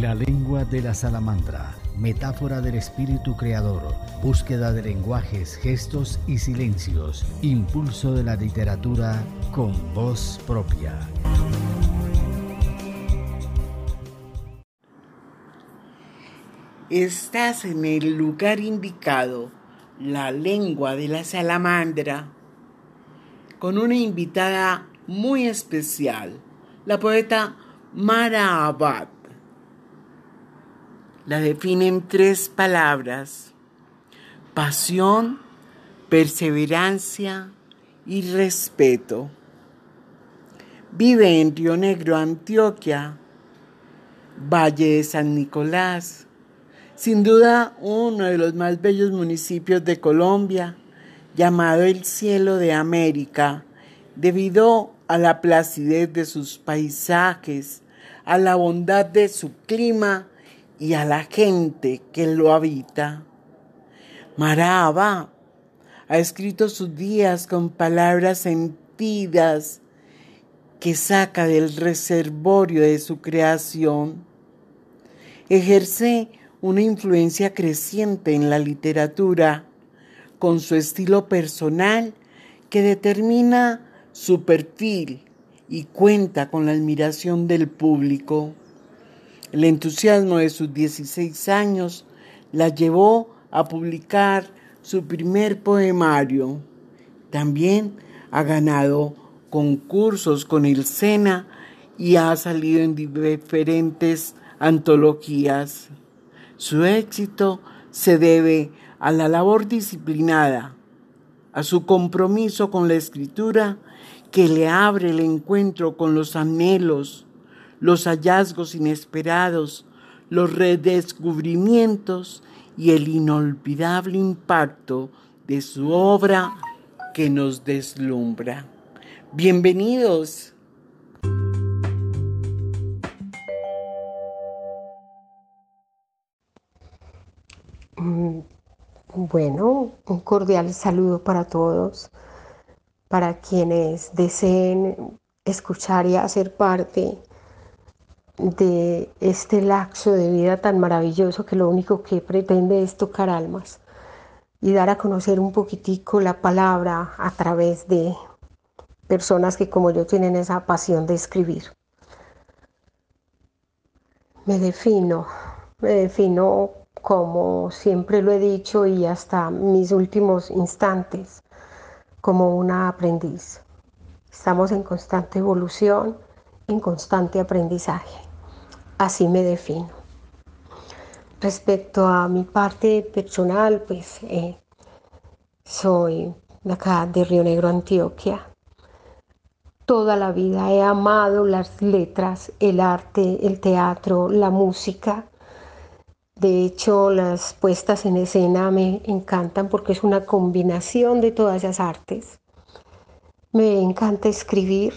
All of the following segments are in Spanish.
La lengua de la salamandra, metáfora del espíritu creador, búsqueda de lenguajes, gestos y silencios, impulso de la literatura con voz propia. Estás en el lugar indicado, la lengua de la salamandra, con una invitada muy especial, la poeta Mara Abad. La define en tres palabras, pasión, perseverancia y respeto. Vive en Río Negro, Antioquia, Valle de San Nicolás, sin duda uno de los más bellos municipios de Colombia, llamado el cielo de América, debido a la placidez de sus paisajes, a la bondad de su clima y a la gente que lo habita. Maraba ha escrito sus días con palabras sentidas que saca del reservorio de su creación. Ejerce una influencia creciente en la literatura, con su estilo personal que determina su perfil y cuenta con la admiración del público. El entusiasmo de sus 16 años la llevó a publicar su primer poemario. También ha ganado concursos con el SENA y ha salido en diferentes antologías. Su éxito se debe a la labor disciplinada, a su compromiso con la escritura que le abre el encuentro con los anhelos, los hallazgos inesperados, los redescubrimientos y el inolvidable impacto de su obra que nos deslumbra. Bienvenidos. Mm, bueno, un cordial saludo para todos, para quienes deseen escuchar y hacer parte de este laxo de vida tan maravilloso que lo único que pretende es tocar almas y dar a conocer un poquitico la palabra a través de personas que como yo tienen esa pasión de escribir. Me defino, me defino como siempre lo he dicho y hasta mis últimos instantes, como una aprendiz. Estamos en constante evolución, en constante aprendizaje. Así me defino. Respecto a mi parte personal, pues eh, soy de acá de Río Negro, Antioquia. Toda la vida he amado las letras, el arte, el teatro, la música de hecho, las puestas en escena me encantan porque es una combinación de todas esas artes. Me encanta escribir.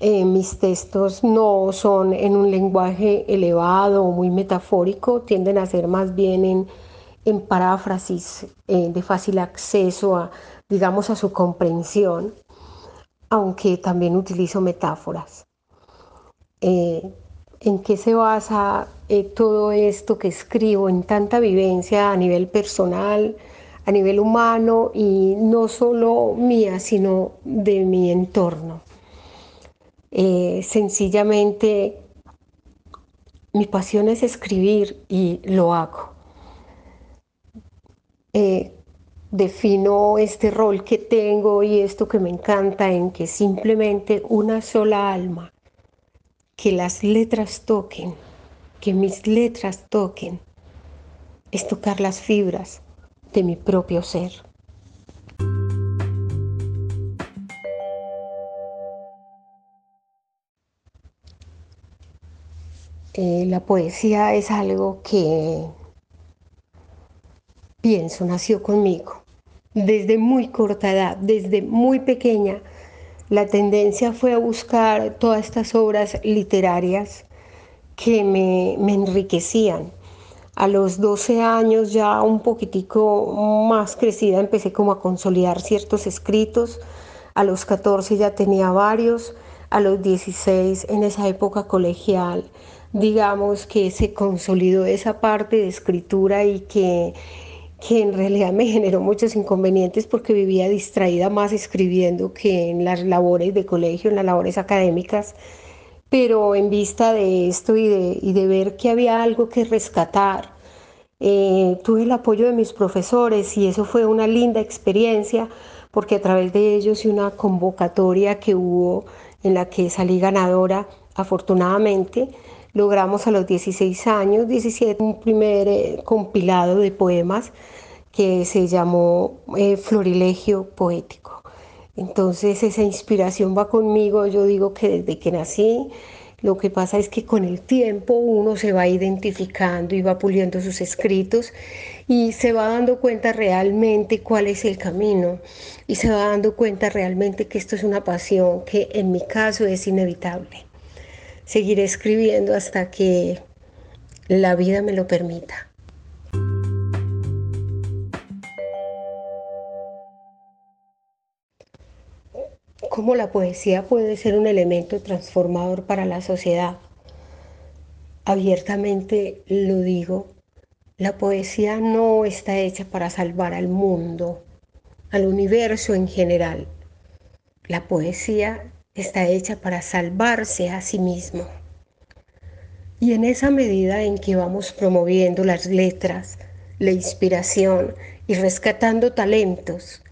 Eh, mis textos no son en un lenguaje elevado o muy metafórico, tienden a ser más bien en, en paráfrasis eh, de fácil acceso a, digamos, a su comprensión, aunque también utilizo metáforas. Eh, ¿En qué se basa todo esto que escribo en tanta vivencia a nivel personal, a nivel humano y no solo mía, sino de mi entorno. Eh, sencillamente mi pasión es escribir y lo hago. Eh, defino este rol que tengo y esto que me encanta en que simplemente una sola alma, que las letras toquen que mis letras toquen es tocar las fibras de mi propio ser. Eh, la poesía es algo que pienso, nació conmigo. Desde muy corta edad, desde muy pequeña, la tendencia fue a buscar todas estas obras literarias que me, enriquecían. A los 12 años ya un poquitico más crecida empecé como a consolidar ciertos escritos. A los 14 ya tenía varios. A los 16 en esa época colegial, digamos que se consolidó esa parte de escritura y que, que en realidad me generó muchos inconvenientes porque vivía distraída más escribiendo que en las labores de colegio, en las labores académicas. Pero en vista de esto y de, y de ver que había algo que rescatar, eh, tuve el apoyo de mis profesores y eso fue una linda experiencia porque a través de ellos y una convocatoria que hubo en la que salí ganadora, afortunadamente, logramos a los 16 años, 17, un primer eh, compilado de poemas que se llamó eh, Florilegio Poético. Entonces esa inspiración va conmigo, yo digo que desde que nací, lo que pasa es que con el tiempo uno se va identificando y va puliendo sus escritos y se va dando cuenta realmente cuál es el camino y se va dando cuenta realmente que esto es una pasión que en mi caso es inevitable. Seguiré escribiendo hasta que la vida me lo permita. Cómo la poesía puede ser un elemento transformador para la sociedad. Abiertamente lo digo, la poesía no está hecha para salvar al mundo, al universo en general. La poesía está hecha para salvarse a sí mismo. Y en esa medida en que vamos promoviendo las letras, la inspiración y rescatando talentos,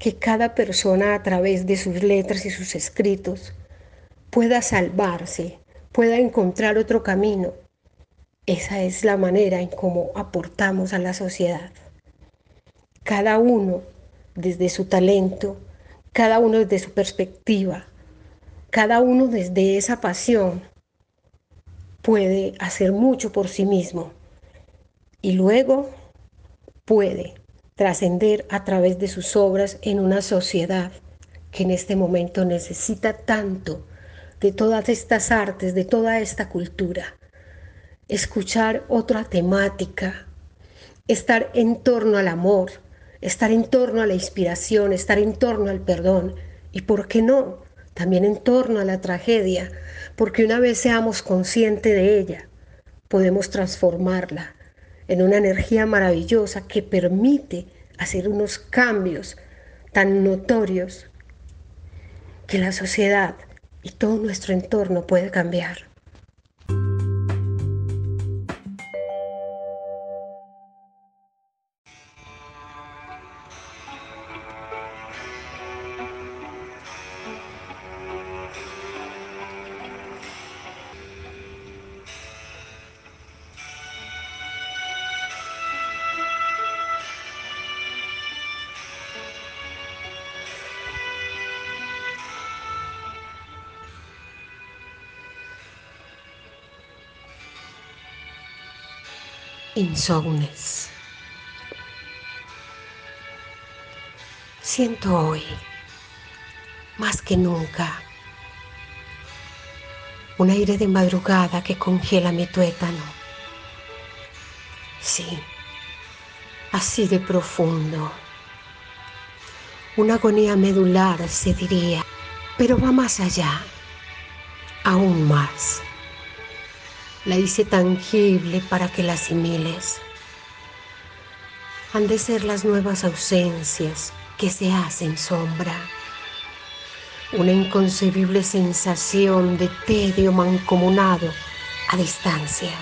que cada persona a través de sus letras y sus escritos pueda salvarse, pueda encontrar otro camino. Esa es la manera en cómo aportamos a la sociedad. Cada uno desde su talento, cada uno desde su perspectiva, cada uno desde esa pasión puede hacer mucho por sí mismo y luego puede trascender a través de sus obras en una sociedad que en este momento necesita tanto de todas estas artes, de toda esta cultura. Escuchar otra temática, estar en torno al amor, estar en torno a la inspiración, estar en torno al perdón y, ¿por qué no? También en torno a la tragedia, porque una vez seamos conscientes de ella, podemos transformarla en una energía maravillosa que permite hacer unos cambios tan notorios que la sociedad y todo nuestro entorno puede cambiar. Insomnes. Siento hoy, más que nunca, un aire de madrugada que congela mi tuétano. Sí, así de profundo. Una agonía medular se diría, pero va más allá, aún más la hice tangible para que la asimiles. Han de ser las nuevas ausencias que se hacen sombra. Una inconcebible sensación de tedio mancomunado a distancia.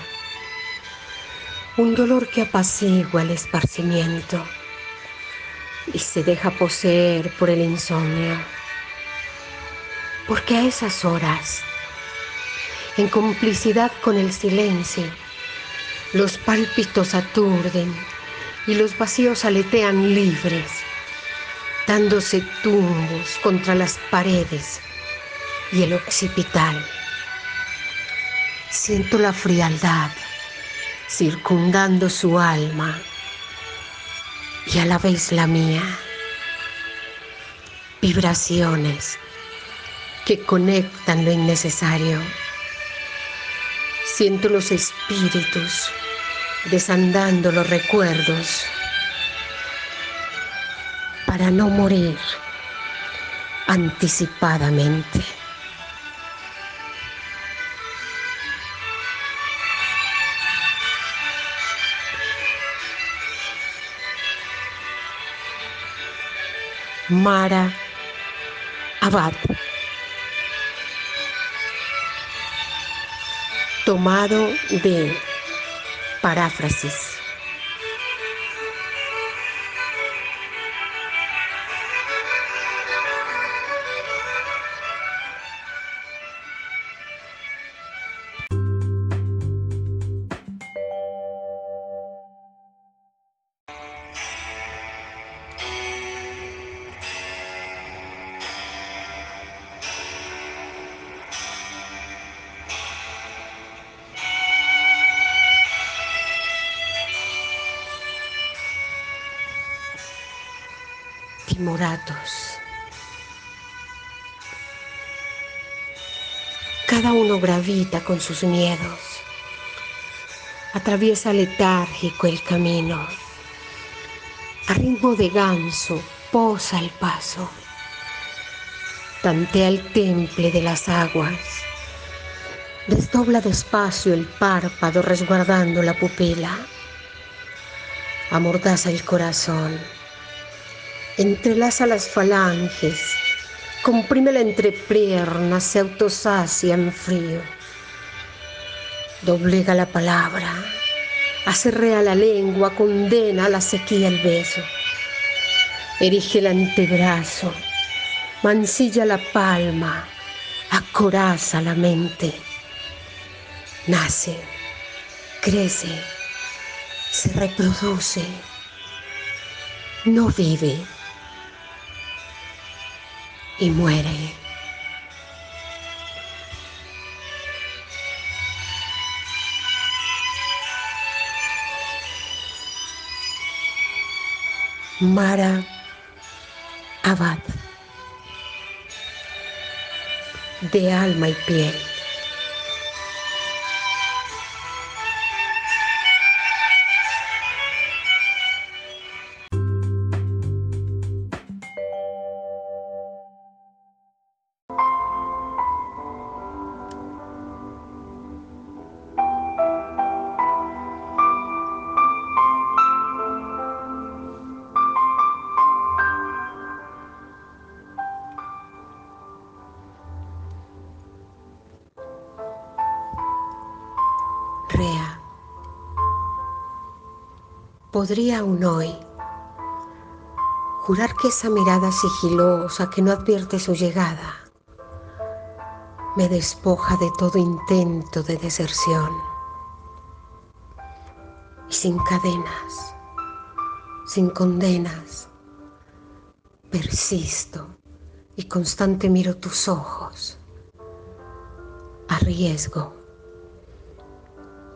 Un dolor que apacigua el esparcimiento y se deja poseer por el insomnio. Porque a esas horas en complicidad con el silencio. Los pálpitos aturden y los vacíos aletean libres, dándose tumbos contra las paredes y el occipital. Siento la frialdad circundando su alma y a la vez la mía. Vibraciones que conectan lo innecesario Siento los espíritus desandando los recuerdos para no morir anticipadamente. Mara Abad. Tomado de paráfrasis. Timoratos. Cada uno gravita con sus miedos. Atraviesa letárgico el camino. A ritmo de ganso posa el paso. Tantea el temple de las aguas. Desdobla despacio el párpado resguardando la pupila. Amordaza el corazón entrelaza las falanges, comprime la entrepierna, se autosacia en frío. Doblega la palabra, acerrea la lengua, condena la sequía el beso. Erige el antebrazo, mancilla la palma, acoraza la mente. Nace, crece, se reproduce, no vive y muere. Mara Abad, de alma y piel. Podría aún hoy jurar que esa mirada sigilosa que no advierte su llegada me despoja de todo intento de deserción. Y sin cadenas, sin condenas, persisto y constante miro tus ojos a riesgo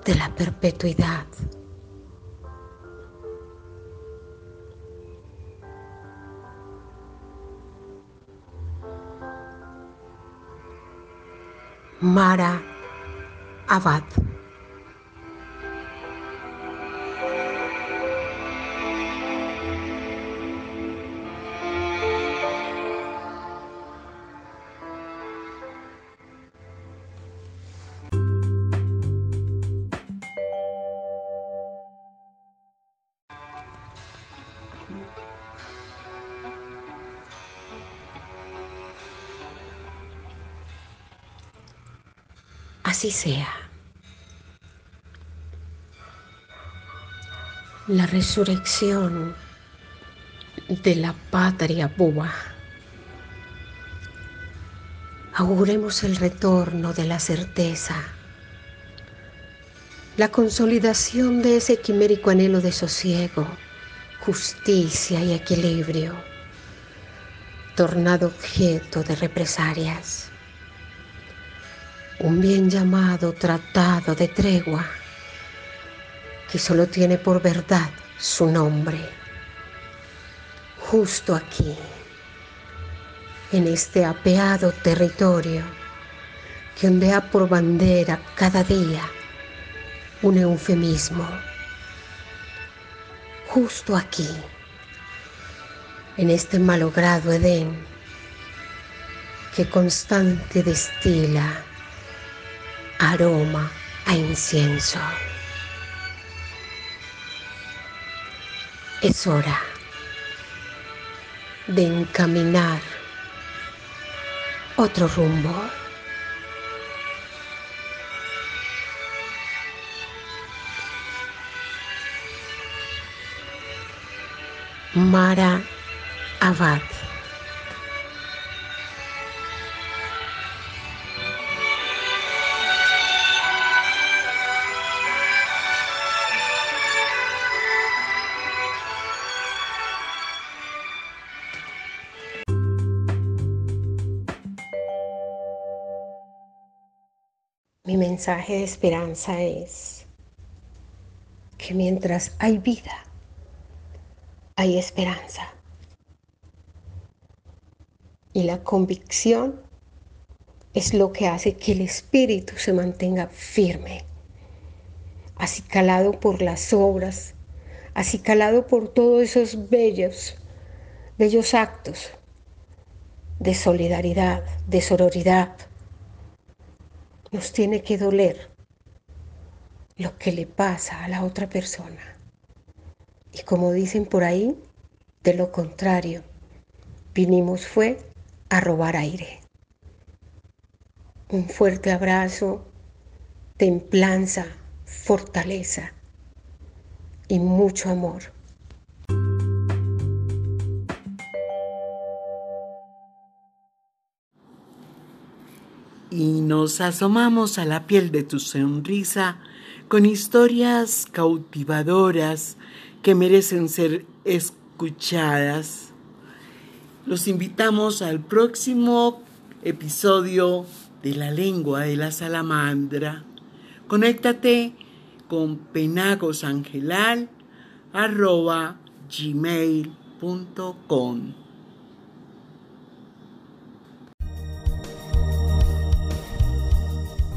de la perpetuidad. Mara Abad. Sea. La resurrección de la patria boba. Auguremos el retorno de la certeza, la consolidación de ese quimérico anhelo de sosiego, justicia y equilibrio, tornado objeto de represalias un bien llamado tratado de tregua que solo tiene por verdad su nombre. Justo aquí, en este apeado territorio que ondea por bandera cada día un eufemismo. Justo aquí, en este malogrado Edén que constante destila aroma a incienso. Es hora de encaminar otro rumbo. Mara Abad. Mi mensaje de esperanza es que mientras hay vida, hay esperanza. Y la convicción es lo que hace que el espíritu se mantenga firme, así calado por las obras, así calado por todos esos bellos, bellos actos de solidaridad, de sororidad. Nos tiene que doler lo que le pasa a la otra persona. Y como dicen por ahí, de lo contrario, vinimos fue a robar aire. Un fuerte abrazo, templanza, fortaleza y mucho amor. Y nos asomamos a la piel de tu sonrisa con historias cautivadoras que merecen ser escuchadas. Los invitamos al próximo episodio de La lengua de la salamandra. Conéctate con penagosangelal.gmail.com